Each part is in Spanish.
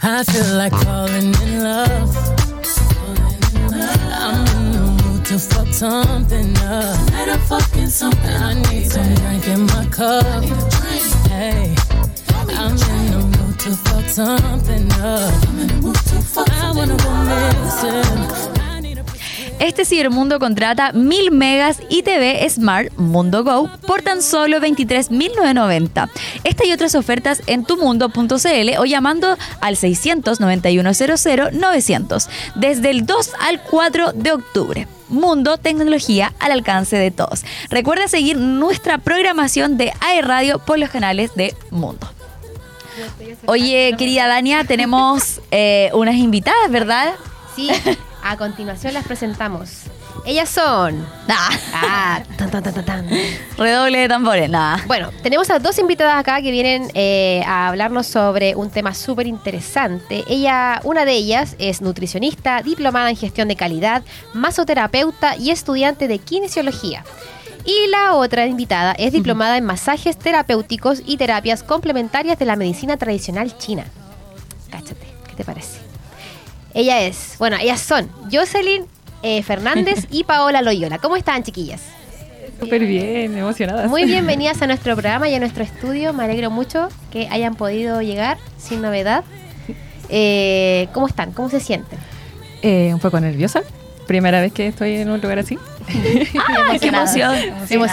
I feel like falling in love. I'm in the mood to fuck something up. Let a fucking something. I need some drink in my cup. Hey, I'm in the mood to fuck something up. I'm in the mood to fuck I wanna go missing. Este cibermundo contrata 1000 megas y TV Smart Mundo Go por tan solo 23.990. Esta y otras ofertas en tumundo.cl o llamando al 691 900 desde el 2 al 4 de octubre. Mundo Tecnología al alcance de todos. Recuerda seguir nuestra programación de AE Radio por los canales de Mundo. Oye, querida Dania, tenemos eh, unas invitadas, ¿verdad? Sí, a continuación las presentamos. Ellas son. Ah, Ah, tan, tan, tan, tan, tan. redoble de tambores, nada. Bueno, tenemos a dos invitadas acá que vienen eh, a hablarnos sobre un tema súper interesante. Ella, una de ellas es nutricionista, diplomada en gestión de calidad, masoterapeuta y estudiante de kinesiología. Y la otra invitada es diplomada en masajes terapéuticos y terapias complementarias de la medicina tradicional china. Cáchate, ¿qué te parece? Ella es, bueno, ellas son Jocelyn eh, Fernández y Paola Loyola. ¿Cómo están, chiquillas? Súper bien, emocionadas. Muy bienvenidas a nuestro programa y a nuestro estudio. Me alegro mucho que hayan podido llegar sin novedad. Eh, ¿Cómo están? ¿Cómo se sienten? Eh, un poco nerviosa. Primera vez que estoy en un lugar así. ¡Ay, qué emoción!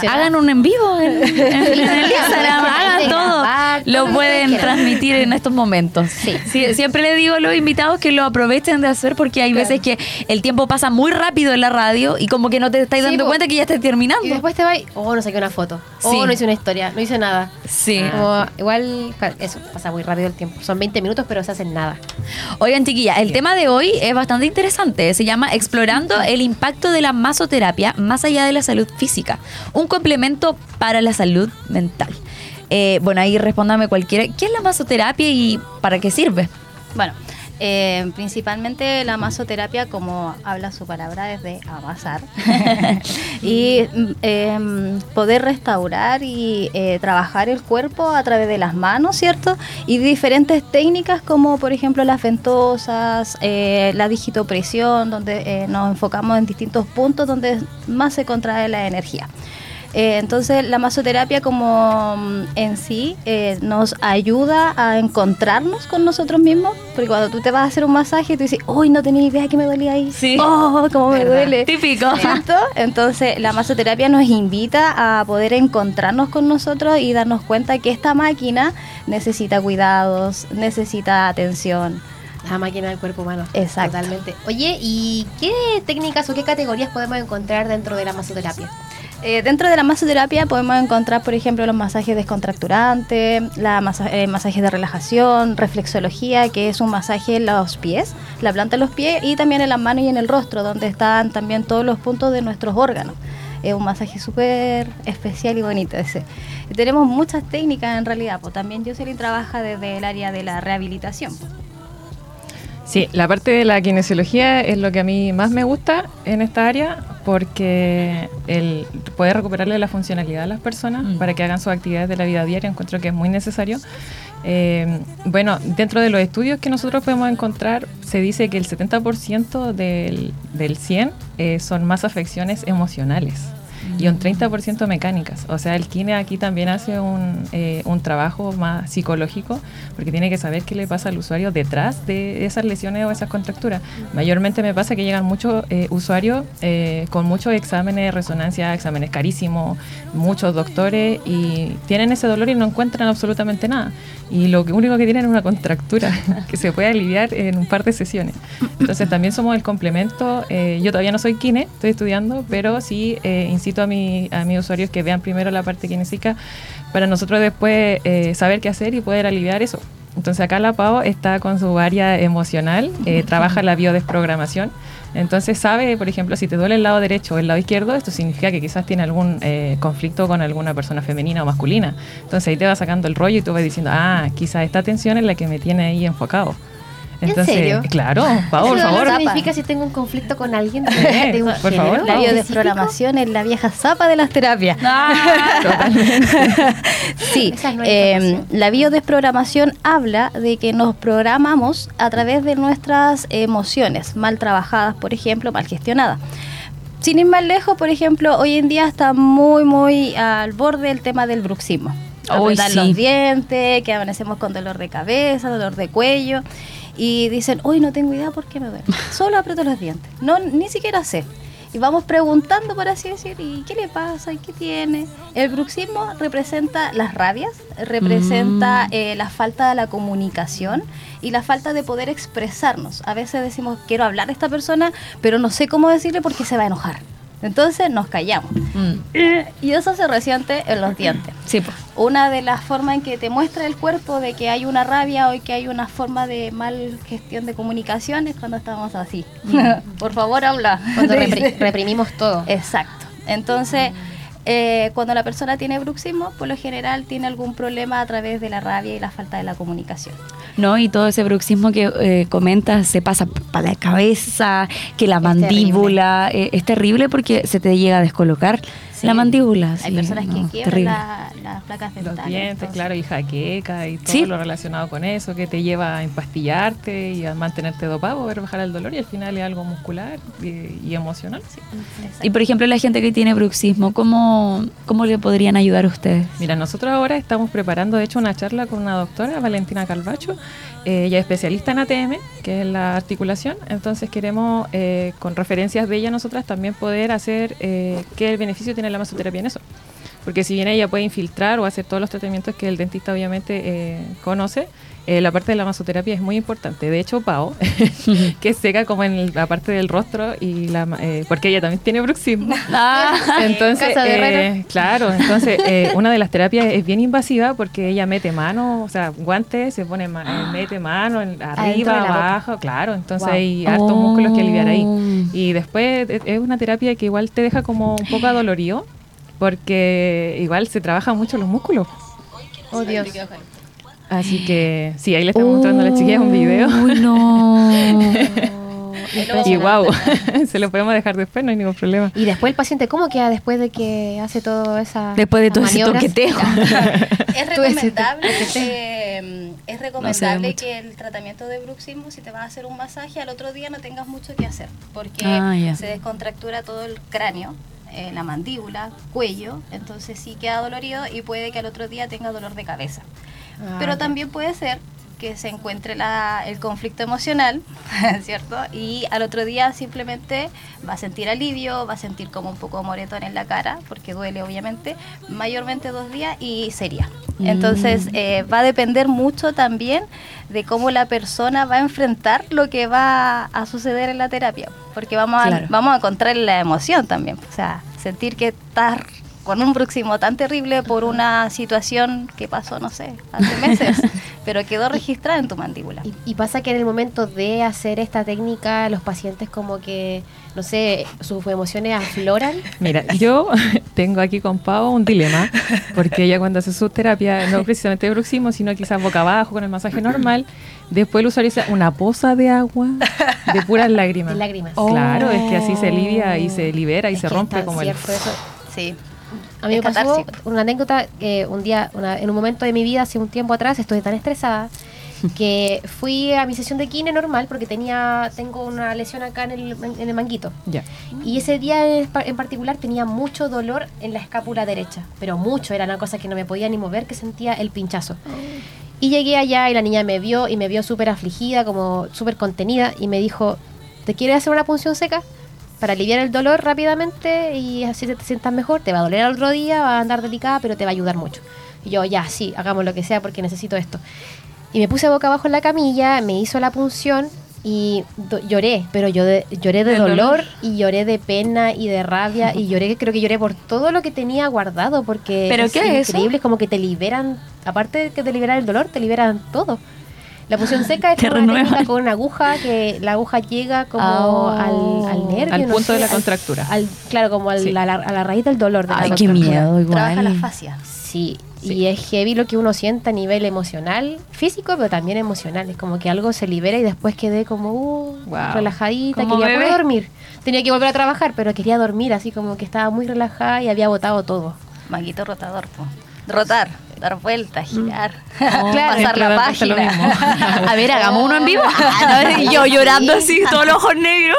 Hagan un en vivo en, en- en el Instagram, hagan todo. Lo pueden transmitir en estos momentos. Sí. Sí, Siempre le digo a los invitados que lo aprovechen de hacer porque hay veces que el tiempo pasa muy rápido en la radio y como que no te estáis Sí, dando po. cuenta que ya estás terminando. Y después te vas, oh, no saqué una foto. Oh, no hice una historia. No hice nada. Sí. Como, igual, eso, pasa muy rápido el tiempo. Son 20 minutos, pero se hacen nada. Oigan, chiquilla, el tema de hoy es bastante interesante. Se llama Explorando el impacto de la masoterapia más allá de la salud física. Un complemento para la salud mental. Eh, bueno, ahí respóndame cualquiera. ¿Qué es la masoterapia y para qué sirve? Bueno, eh, principalmente la masoterapia, como habla su palabra, es de amasar y em, poder restaurar y eh, trabajar el cuerpo a través de las manos, ¿cierto? Y diferentes técnicas como por ejemplo las ventosas, eh, la digitopresión, donde eh, nos enfocamos en distintos puntos donde más se contrae la energía. Eh, entonces la masoterapia como mm, en sí eh, nos ayuda a encontrarnos con nosotros mismos, porque cuando tú te vas a hacer un masaje tú dices, uy, no tenía idea que me dolía ahí. Sí. Oh, cómo me duele. Típico. Entonces la masoterapia nos invita a poder encontrarnos con nosotros y darnos cuenta que esta máquina necesita cuidados, necesita atención. La máquina del cuerpo humano. Exacto. Totalmente. Oye, ¿y qué técnicas o qué categorías podemos encontrar dentro de la masoterapia? Eh, dentro de la masoterapia podemos encontrar, por ejemplo, los masajes descontracturantes, la masa- eh, masajes de relajación, reflexología, que es un masaje en los pies, la planta de los pies y también en las manos y en el rostro, donde están también todos los puntos de nuestros órganos. Es un masaje súper especial y bonito ese. Tenemos muchas técnicas en realidad, pues también Jocelyn trabaja desde el área de la rehabilitación. Sí, la parte de la kinesiología es lo que a mí más me gusta en esta área porque el poder recuperarle la funcionalidad a las personas Mm. para que hagan sus actividades de la vida diaria encuentro que es muy necesario. Eh, bueno, dentro de los estudios que nosotros podemos encontrar, se dice que el 70% del, del 100 eh, son más afecciones emocionales y un 30% mecánicas. O sea, el kine aquí también hace un, eh, un trabajo más psicológico porque tiene que saber qué le pasa al usuario detrás de esas lesiones o esas contracturas. Mayormente me pasa que llegan muchos eh, usuarios eh, con muchos exámenes de resonancia, exámenes carísimos, muchos doctores y tienen ese dolor y no encuentran absolutamente nada. Y lo único que tienen es una contractura que se puede aliviar en un par de sesiones. Entonces también somos el complemento. eh, yo todavía no soy kine, estoy estudiando, pero sí eh, incito a, mi, a mis usuarios que vean primero la parte kinésica para nosotros después eh, saber qué hacer y poder aliviar eso. Entonces acá la PAO está con su área emocional, eh, trabaja la biodesprogramación. Entonces sabe, por ejemplo, si te duele el lado derecho o el lado izquierdo, esto significa que quizás tiene algún eh, conflicto con alguna persona femenina o masculina. Entonces ahí te va sacando el rollo y tú vas diciendo, ah, quizás esta tensión es la que me tiene ahí enfocado. Entonces, serio? Claro, Pau, por ¿Eso favor. no significa si tengo un conflicto con alguien de, Sí, un por género? favor. La biodesprogramación es la vieja zapa de las terapias. Sí, Esa es nueva eh, la biodesprogramación habla de que nos programamos a través de nuestras emociones mal trabajadas, por ejemplo, mal gestionadas. Sin ir más lejos, por ejemplo, hoy en día está muy, muy al borde el tema del bruxismo. Apretar sí. los dientes, que amanecemos con dolor de cabeza, dolor de cuello. Y dicen, hoy no tengo idea por qué me duele. Solo aprieto los dientes. No, ni siquiera sé. Y vamos preguntando, por así decir, ¿y qué le pasa? ¿Y qué tiene? El bruxismo representa las rabias, representa Mm. eh, la falta de la comunicación y la falta de poder expresarnos. A veces decimos, quiero hablar a esta persona, pero no sé cómo decirle porque se va a enojar. Entonces nos callamos. Mm, Y eso se resiente en los dientes. Sí, pues. Una de las formas en que te muestra el cuerpo de que hay una rabia o que hay una forma de mal gestión de comunicación es cuando estamos así. Por favor, habla. Cuando repri- reprimimos todo. Exacto. Entonces, eh, cuando la persona tiene bruxismo, por lo general tiene algún problema a través de la rabia y la falta de la comunicación. No, y todo ese bruxismo que eh, comentas se pasa para la cabeza, que la mandíbula eh, es terrible porque se te llega a descolocar Sí. la mandíbula. Hay sí, personas que no, quiebran terrible. la- las placas Los dentales. dientes, entonces- claro, y jaqueca y todo Sí. lo relacionado con eso, que te lleva a empastillarte y a mantenerte dopado, ver bajar el dolor y al final es algo muscular y, y emocional. sí. Y por ejemplo, la gente que tiene bruxismo, ¿cómo, cómo le podrían ayudar a ustedes? Mira, nosotros ahora estamos preparando, de hecho, una charla con una doctora, Valentina Calvacho. Eh, ella es especialista en ATM, que es la articulación. Entonces queremos, eh, con referencias de ella, nosotras también poder hacer eh, qué beneficio tiene la masoterapia en eso. Porque si bien ella puede infiltrar o hacer todos los tratamientos que el dentista obviamente eh, conoce, eh, la parte de la masoterapia es muy importante. De hecho, Pau, que seca como en el- la parte del rostro, y la, eh, porque ella también tiene bruxismo. Ah, Entonces, eh, claro, entonces una de las terapias es bien invasiva porque ella mete mano, o sea, guantes, se pone ma- mete mano en- arriba, abajo, claro, entonces Wow. hay hartos músculos que aliviar ahí. Oh. Y después es es una terapia que igual te deja como un poco adolorido porque igual se trabajan mucho los músculos. Oh, Dios. Así que sí, ahí le estamos mostrando a las chiquillas un video. Uy, no. Y wow, se lo podemos dejar después, no hay ningún problema. Y después el paciente, ¿cómo queda después de que hace todo esa Después de todo ese maniobras? toqueteo. Es recomendable, eh, es recomendable que el tratamiento de bruxismo, si te vas a hacer un masaje, al otro día no tengas mucho que hacer, porque Ah, se descontractura todo el cráneo, eh, la mandíbula, cuello, entonces sí queda dolorido y puede que al otro día tenga dolor de cabeza. Ah, Pero también puede ser que se encuentre la- el conflicto emocional, ¿cierto? Y al otro día simplemente va a sentir alivio, va a sentir como un poco moretón en la cara, porque duele obviamente, mayormente dos días y sería. Entonces Mm. eh, va a depender mucho también de cómo la persona va a enfrentar lo que va a suceder en la terapia, porque vamos a, Claro. vamos a encontrar la emoción también, o sea, sentir que estás con un bruxismo tan terrible por una situación que pasó, no sé, hace meses, pero quedó registrada en tu mandíbula. Y, y pasa que en el momento de hacer esta técnica, los pacientes como que, no sé, sus emociones afloran. Mira, yo tengo aquí con Pau un dilema, porque ella cuando hace su terapia, no precisamente de bruxismo, sino quizás boca abajo con el masaje normal, después el usuario una poza de agua de puras lágrimas. De lágrimas. Claro, es que así se alivia y se libera y Es se rompe como el... cierto eso. Sí. A mí me pasó una anécdota, eh, un día, una- en un momento de mi vida, hace un tiempo atrás, estuve tan estresada que fui a mi sesión de kine normal porque tenía tengo una lesión acá en el, en el manguito. Y ese día en pa- en particular tenía mucho dolor en la escápula derecha, pero mucho, era una cosa que no me podía ni mover, que sentía el pinchazo. Y llegué allá y la niña me vio y me vio súper afligida, como súper contenida, y me dijo, ¿te quieres hacer una punción seca? Para aliviar el dolor rápidamente y así te, sientas mejor, te va a doler al otro día, va a andar delicada, pero te va a ayudar mucho. Y yo, ya, sí, hagamos lo que sea porque necesito esto. Y me puse boca abajo en la camilla, me hizo la punción y lloré, pero yo de- lloré de ¿De dolor, dolor? y lloré de pena y de rabia y lloré, creo que lloré por todo lo que tenía guardado porque ¿Pero es qué es eso? increíble, es como que te liberan, aparte de que te liberan el dolor, te liberan todo. La punción seca es Te como una técnica con una aguja que la aguja llega como Ah. al, al nervio, Al no punto sé, de la contractura. al- claro, como al- Sí. a, la, a la raíz del dolor. De la Ay, qué contractura. miedo, igual. Trabaja la fascia. Sí, y es heavy lo que uno siente a nivel emocional, físico, pero también emocional. Es como que algo se libera y después quedé como uh, Wow. relajadita, quería bebé. poder dormir. Tenía que volver a trabajar, pero quería dormir, así como que estaba muy relajada y había botado todo. Maguito rotador, po. rotar, dar vueltas, girar, Claro. pasar la página. A ver, hagamos uno en vivo. Ah, no, y yo llorando así, todos los ojos negros.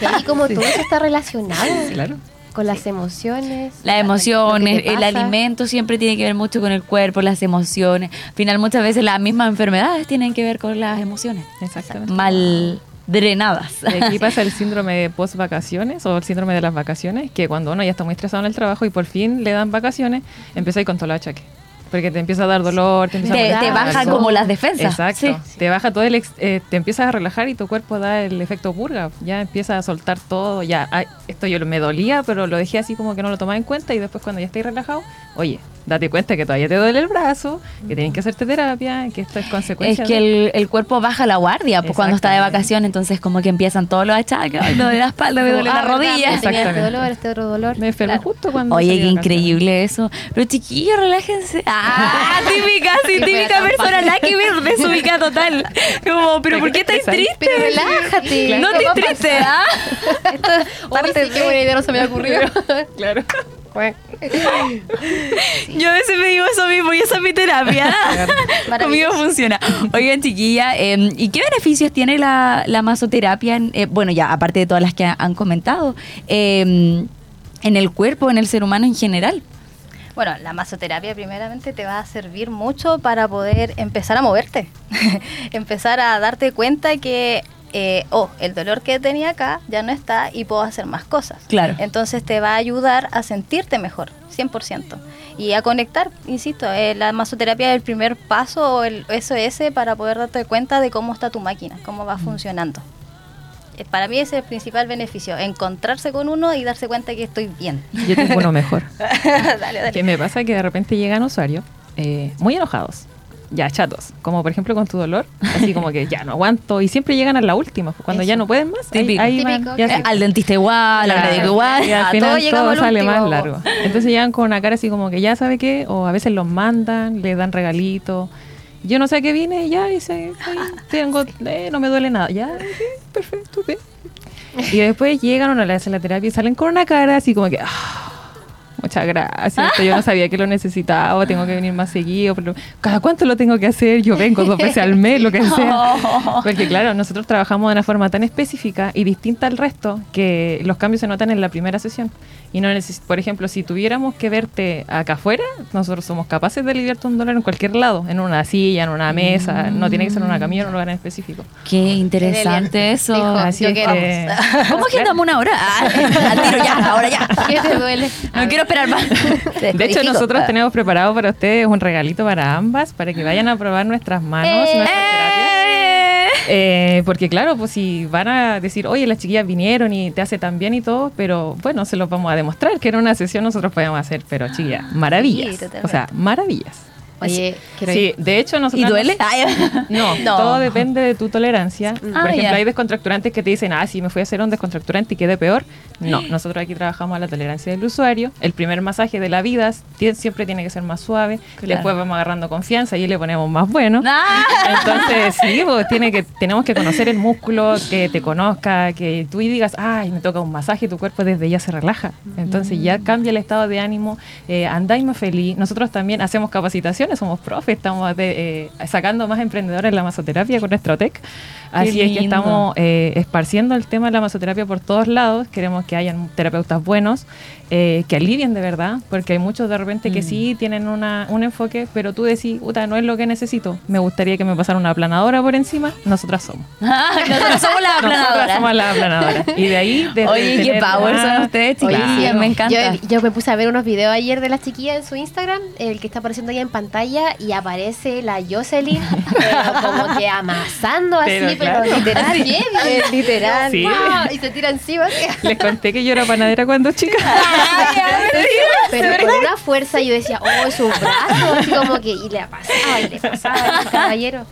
Heavy como todo eso está relacionado Claro. con las emociones. Las emociones, el alimento siempre tiene que ver mucho con el cuerpo, las emociones. Al final muchas veces las mismas enfermedades tienen que ver con las emociones. Exactamente. Mal drenadas. Y aquí pasa el síndrome de post vacaciones o el síndrome de las vacaciones, que cuando uno ya está muy estresado en el trabajo y por fin le dan vacaciones, empieza ahí con todo el achaque. Porque te empieza a dar dolor, te empieza a Te, Verdad, te eso. como las defensas. Exacto. Sí. Te baja todo el. ex- eh, te empiezas a relajar y tu cuerpo da el efecto purga. Ya empieza a soltar todo. Ya, ay, esto yo me dolía, pero lo dejé así como que no lo tomaba en cuenta. Y después, cuando ya estáis relajado, oye, date cuenta que todavía te duele el brazo, que tienes que hacerte terapia, que esto es Es consecuencia. que de- el, el cuerpo baja la guardia pues, cuando está de vacaciones, entonces como que empiezan todos los achaques, lo de la espalda, me duele Ah, la ¿verdad? rodilla. Tenía este Exactamente. dolor, este otro dolor. Me enfermé Claro. justo cuando. Oye, qué de increíble eso. Pero chiquillos, relájense. Ah, típica, sí, típica persona, nada que ver, desubicada total. Como, pero ¿por qué estáis triste? Pero relájate. No ¿Cómo te triste, ¿ah? Esto, Hoy sí, qué buena idea no se me ocurrió. Claro. Yo a veces me digo eso mismo y esa es mi terapia. Conmigo funciona. Oigan, chiquilla, eh, ¿y qué beneficios tiene la, la masoterapia? en- eh, bueno, ya, aparte de todas las que ha- han comentado, eh, en el cuerpo, en el ser humano en general. Bueno, la masoterapia primeramente te va a servir mucho para poder empezar a moverte, empezar a darte cuenta que, eh, oh, el dolor que tenía acá ya no está y puedo hacer más cosas. Claro. Entonces te va a ayudar a sentirte mejor, 100%. Y a conectar, insisto, eh, la masoterapia es el primer paso o el SOS para poder darte cuenta de cómo está tu máquina, cómo va funcionando. Eh, Para mí ese es el principal beneficio, encontrarse con uno y darse cuenta que estoy bien. Yo tengo uno mejor. dale, dale. Que me pasa que de repente llegan usuarios eh, muy enojados, ya chatos, como por ejemplo con tu dolor, así como que ya no aguanto y siempre llegan a la última, pues, cuando ya no pueden más, Típico. ahí, van, Típico. ya sí. al dentista igual, al médico igual. Y al A final todo al sale último. más largo. Entonces llegan con una cara así como que ya sabe qué, o a veces los mandan, le dan regalitos. Yo no sé a qué viene, ya, y se, tengo, eh, no me duele nada. Ya, perfecto, ok. Y después llegan o no le hacen la terapia y salen con una cara así como que, "Ah, muchas gracias, yo no sabía que lo necesitaba, tengo que venir más seguido, pero ¿cada cuánto lo tengo que hacer? Yo vengo dos veces al mes, lo que sea. Porque claro, nosotros trabajamos de una forma tan específica y distinta al resto que los cambios se notan en la primera sesión. Y no neces- por ejemplo, si tuviéramos que verte acá afuera, nosotros somos capaces de aliviarte un dolor en cualquier lado, en una silla, en una mesa, no tiene que ser en una camilla, en un lugar en específico. Qué interesante eso. Dijo, Así yo es que... ¿Cómo agendamos una hora? Ah, al tiro ya, ahora ya. ¿Qué te duele? No quiero esperar más. De hecho, nosotros tenemos preparado para ustedes un regalito para ambas, para que vayan a probar nuestras manos y nuestras terapias. Eh. Porque claro, pues si van a decir, oye, las chiquillas vinieron y te hace tan bien y todo, pero bueno, se los vamos a demostrar que en una sesión nosotros podemos hacer, pero chiquillas, maravillas. Sí, o sea, maravillas. Oye, quiero Sí, de hecho nosotros... ¿Y duele? No, No. todo depende de tu tolerancia. Por Ah, ejemplo, ya. hay descontracturantes que te dicen, ah, si me fui a hacer un descontracturante y quedé peor. No, nosotros aquí trabajamos a la tolerancia del usuario. El primer masaje de la vida siempre tiene que ser más suave. Claro. Después vamos agarrando confianza y le ponemos más bueno. Ah. Entonces, sí, pues, tiene que, tenemos que conocer el músculo, que te conozca, que tú y digas, ay, me toca un masaje, tu cuerpo desde ya se relaja. Entonces ya cambia el estado de ánimo, eh, andáis más feliz. Nosotros también hacemos capacitaciones, somos profes, estamos eh, sacando más emprendedores en la masoterapia con nuestro TEC. Así es que estamos eh, esparciendo el tema de la masoterapia por todos lados. Queremos que hayan terapeutas buenos, eh, que alivien de verdad, porque hay muchos de repente que sí tienen una, un enfoque, pero tú decís, puta, no es lo que necesito. Me gustaría que me pasara una aplanadora por encima. Nosotras somos. Nosotros somos la Nosotras aplanadora. somos la aplanadora. Y de ahí... desde Oye, qué power son ustedes, Oye, sí. Me encanta. Yo, yo me puse a ver unos videos ayer de las chiquillas en su Instagram, el que está apareciendo ahí en pantalla, y aparece la Jocelyn, pero como que amasando así, pero, claro. Literal, bien, literal. Sí. Wow, y se tira encima. Les conté que yo era panadera cuando chica. Pero con una fuerza yo decía, oh, su brazo, así como que, y le pasaba, y le pasaba, el caballero.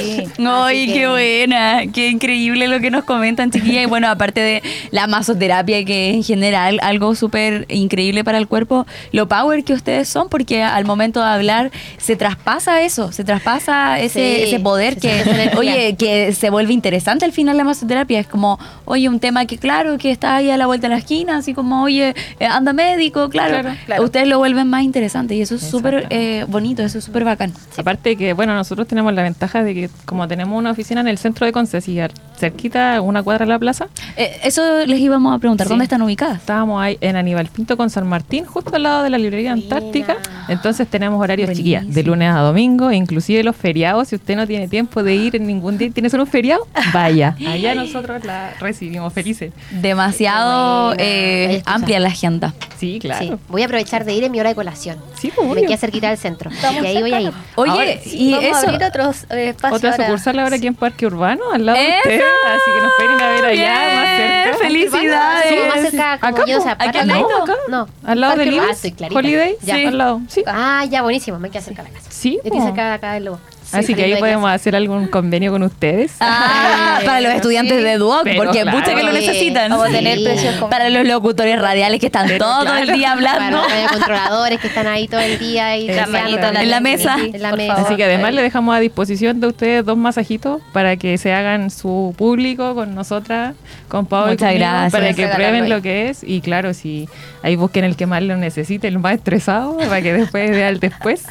Sí. Ay, qué que- buena, qué increíble lo que nos comentan, chiquilla. Y bueno, aparte de la masoterapia, que en general algo súper increíble para el cuerpo, lo power que ustedes son, porque al momento de hablar se traspasa eso, se traspasa ese, Sí, ese poder que, oye, se vuelve interesante al final la masoterapia. Es como, oye, un tema que claro, que está ahí a la vuelta de la esquina, así como, oye, eh, anda médico, claro. Claro, claro. Ustedes lo vuelven más interesante y eso es súper eh, bonito, eso es súper bacán. Aparte que, bueno, nosotros tenemos la ventaja de que como tenemos una oficina en el centro de Conces y al- cerquita, una cuadra de la plaza, Eh, eso les íbamos a preguntar, Sí. ¿dónde están ubicadas? estábamos ahí en Aníbal Pinto con San Martín, justo al lado de la librería. Antártica. Entonces tenemos horarios Buenísimo. chiquillas, de lunes a domingo, e inclusive los feriados, si usted no tiene tiempo de ir en ningún día, tiene solo un feriado, vaya. Allá nosotros la recibimos felices. Demasiado eh, amplia la agenda. Sí, claro. Sí, voy a aprovechar de ir en mi hora de colación. Sí, pues, Me queda cerquita del centro. Estamos y ahí voy a ir. Oye, Ahora, y Vamos eso. a abrir otros eh, espacios Otra ahora. sucursal ahora aquí en Parque Urbano, al lado de ¡Eso! usted. Así que nos pueden ir a ver allá, Bien, más cerca. ¡Felicidades! Sí, más cerca, como Acá, yo, o sea, aquí al lado. lado, acá. No. Al lado Parque del. Ah. Holiday, Ya. al lado. Sí, Ah, ya, buenísimo. Me queda cerca de la casa. sí. Estoy po. cerca de acá del Lobo. Así que ahí podemos hacer algún convenio con ustedes. Ah, para los estudiantes sí. de Duoc, Pero porque claro. muchas que lo necesitan. Tener precios Para los locutores radiales que están Pero todo claro. el día Para hablando. los radiocontroladores que están ahí todo el día y En la mesa. En la Por mesa. favor. Así que además le dejamos a disposición de ustedes dos masajitos para que se hagan su público con nosotras, con Pau y Muchas conmigo, gracias. para que prueben lo que es y claro, si ahí busquen el que más lo necesite, el más estresado, para que después vea el después.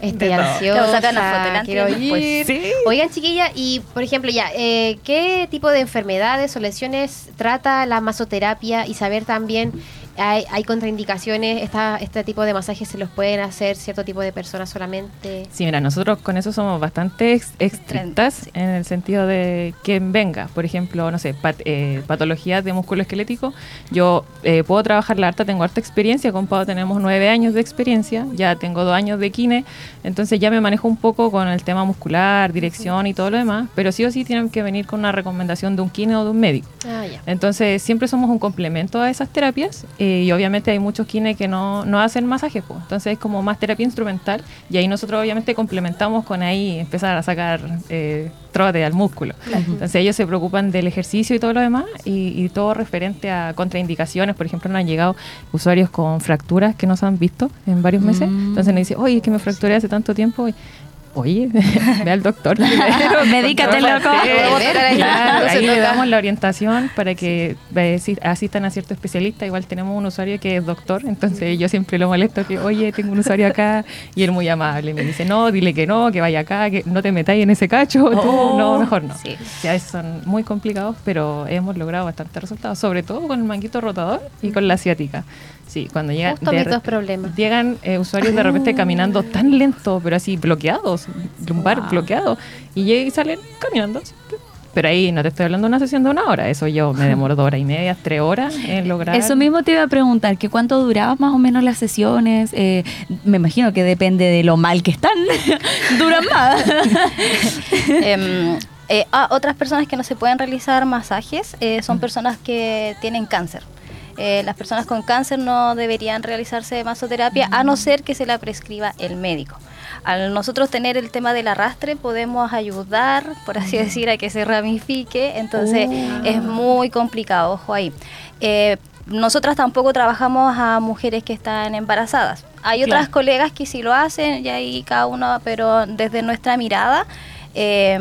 Estoy De todo. Te voy a sacar una foto ansiosa, delante y quiero después. ir. Sí. Oigan, chiquilla, y por ejemplo, ya, eh, ¿qué tipo de enfermedades o lesiones trata la masoterapia? Y saber también, ¿hay, hay contraindicaciones? Esta, ¿Este tipo de masajes se los pueden hacer cierto tipo de personas solamente? Sí, mira, nosotros con eso somos bastante ex- estrictas en el sentido de quien venga. Por ejemplo, no sé, pat- eh, patologías de músculo esquelético. Yo eh, puedo trabajar la harta, tengo harta experiencia. Con Pau tenemos nueve años de experiencia, ya tengo dos años de kine, entonces ya me manejo un poco con el tema muscular, dirección y todo lo demás. Pero sí o sí tienen que venir con una recomendación de un kine o de un médico. Ah, ya. Entonces siempre somos un complemento a esas terapias eh, y obviamente hay muchos kines que no, no hacen masajes, pues. entonces es como más terapia instrumental y ahí nosotros obviamente complementamos con ahí empezar a sacar eh, trote al músculo. Entonces ellos se preocupan del ejercicio y todo lo demás y, y todo referente a contraindicaciones, por ejemplo nos han llegado usuarios con fracturas que no se han visto en varios meses, Mm. entonces nos dicen, oye, es que me fracturé hace tanto tiempo y Oye, ve al doctor. primero, Medícate, loco. Claro, ahí le damos la orientación para que si- asistan a cierto especialista. Igual tenemos un usuario que es doctor, entonces yo siempre lo molesto que, oye, tengo un usuario acá y él muy amable. Me dice, no, dile que no, que vaya acá, que no te metáis en ese cacho. tú, Oh. no, mejor no. Sí. Sí, a veces son muy complicados, pero hemos logrado bastantes resultados, sobre todo con el manguito rotador y con la asiática. Sí, cuando llegan, Justo de mis dos problemas. llegan eh, usuarios de repente caminando tan lento, pero así bloqueados, lumbar Wow. bloqueado, y llegan y salen caminando. Pero ahí no te estoy hablando de una sesión de una hora, eso yo me demoro dos horas y media, tres horas en lograr. Eso mismo te iba a preguntar, que cuánto duraba más o menos las sesiones. Eh, me imagino que depende de lo mal que están. Duran más. Em, eh, ah, otras personas que no se pueden realizar masajes eh, son personas que tienen cáncer. Eh, las personas con cáncer no deberían realizarse masoterapia a no ser que se la prescriba el médico. Al nosotros tener el tema del arrastre podemos ayudar, por así decir, a que se ramifique, entonces es muy complicado, ojo ahí. Eh, nosotras tampoco trabajamos a mujeres que están embarazadas. Hay otras Claro. colegas que sí lo hacen y ahí cada uno, pero desde nuestra mirada, eh,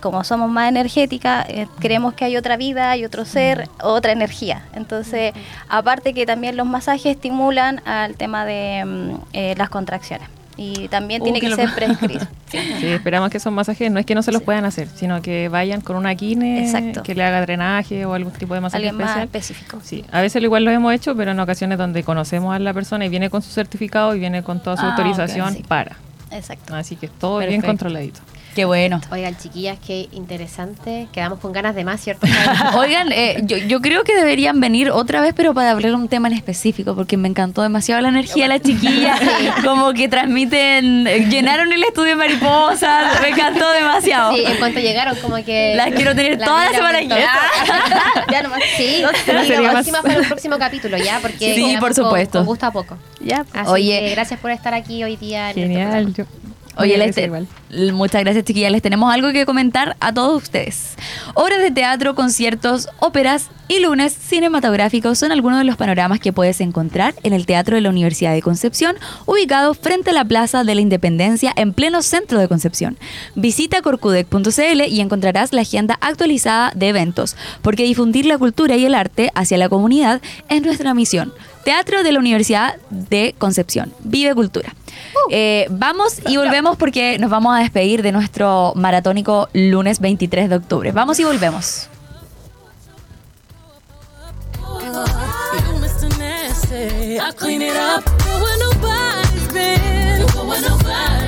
como somos más energéticas, eh, creemos que hay otra vida, hay otro ser, otra energía. Entonces, aparte que también los masajes estimulan al tema de mm, eh, las contracciones. Y también Oh, tiene que ser prescrito. Sí, esperamos que esos masajes no es que no se los Sí. puedan hacer, sino que vayan con una quine Exacto. que le haga drenaje o algún tipo de masaje Alguien más especial. específico. Sí, a veces igual lo hemos hecho, pero en ocasiones donde conocemos a la persona y viene con su certificado y viene con toda su Ah, autorización sí. para. Exacto. Así que todo bien Perfecto. controladito. Qué bueno. Oigan, chiquillas, qué interesante. Quedamos con ganas de más, ¿cierto? Oigan, eh, yo, yo creo que deberían venir otra vez, pero para hablar un tema en específico, porque me encantó demasiado la energía de las chiquillas. Como que transmiten, eh, llenaron el estudio de mariposas. Me encantó demasiado. Sí, en cuanto llegaron, como que. Las quiero tener toda la semana. Ah, ya nomás. Sí, sí, lo más. para el próximo capítulo, ¿ya? Porque Sí, por con- supuesto. Con, gusto a poco. Ya. Así Oye. que gracias por estar aquí hoy día. en nuestro Genial. programa. Oye, les te- muchas gracias, chiquillas. Les tenemos algo que comentar a todos ustedes. Obras de teatro, conciertos, óperas y lunes cinematográficos son algunos de los panoramas que puedes encontrar en el Teatro de la Universidad de Concepción, ubicado frente a la Plaza de la Independencia en pleno centro de Concepción. Visita corcudec.cl y encontrarás la agenda actualizada de eventos, porque difundir la cultura y el arte hacia la comunidad es nuestra misión. Teatro de la Universidad de Concepción. Vive cultura. Eh, vamos y volvemos porque nos vamos a despedir de nuestro maratónico lunes 23 de octubre. Vamos y volvemos. You Mr. Nasty. I clean it up. Go where nobody's been. Go where nobody's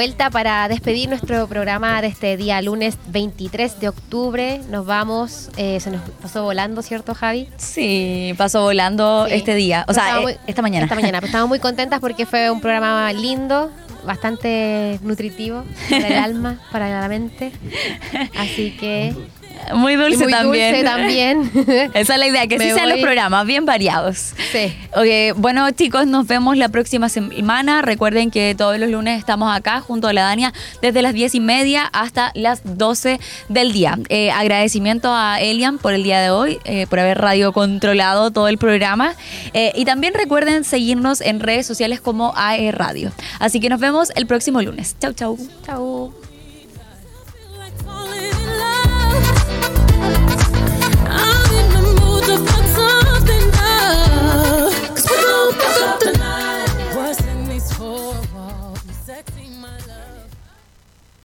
vuelta para despedir nuestro programa de este día lunes 23 de octubre. Nos vamos, eh, se nos pasó volando, ¿cierto, Javi? Sí, pasó volando Sí. este día. O Pero sea, eh, esta mañana. Esta mañana. Estamos muy contentas porque fue un programa lindo, bastante nutritivo para el alma, para la mente. Así que. Muy dulce muy también. dulce también. Esa es la idea, que así sean los programas, bien variados. sí. Ok, bueno chicos, nos vemos la próxima semana. Recuerden que todos los lunes estamos acá junto a la Dania desde las 10 y media hasta las 12 del día. Eh, agradecimiento a Elian por el día de hoy, eh, por haber radio controlado todo el programa. Eh, y también recuerden seguirnos en redes sociales como AE Radio. Así que nos vemos el próximo lunes. Chau, chau. Chau.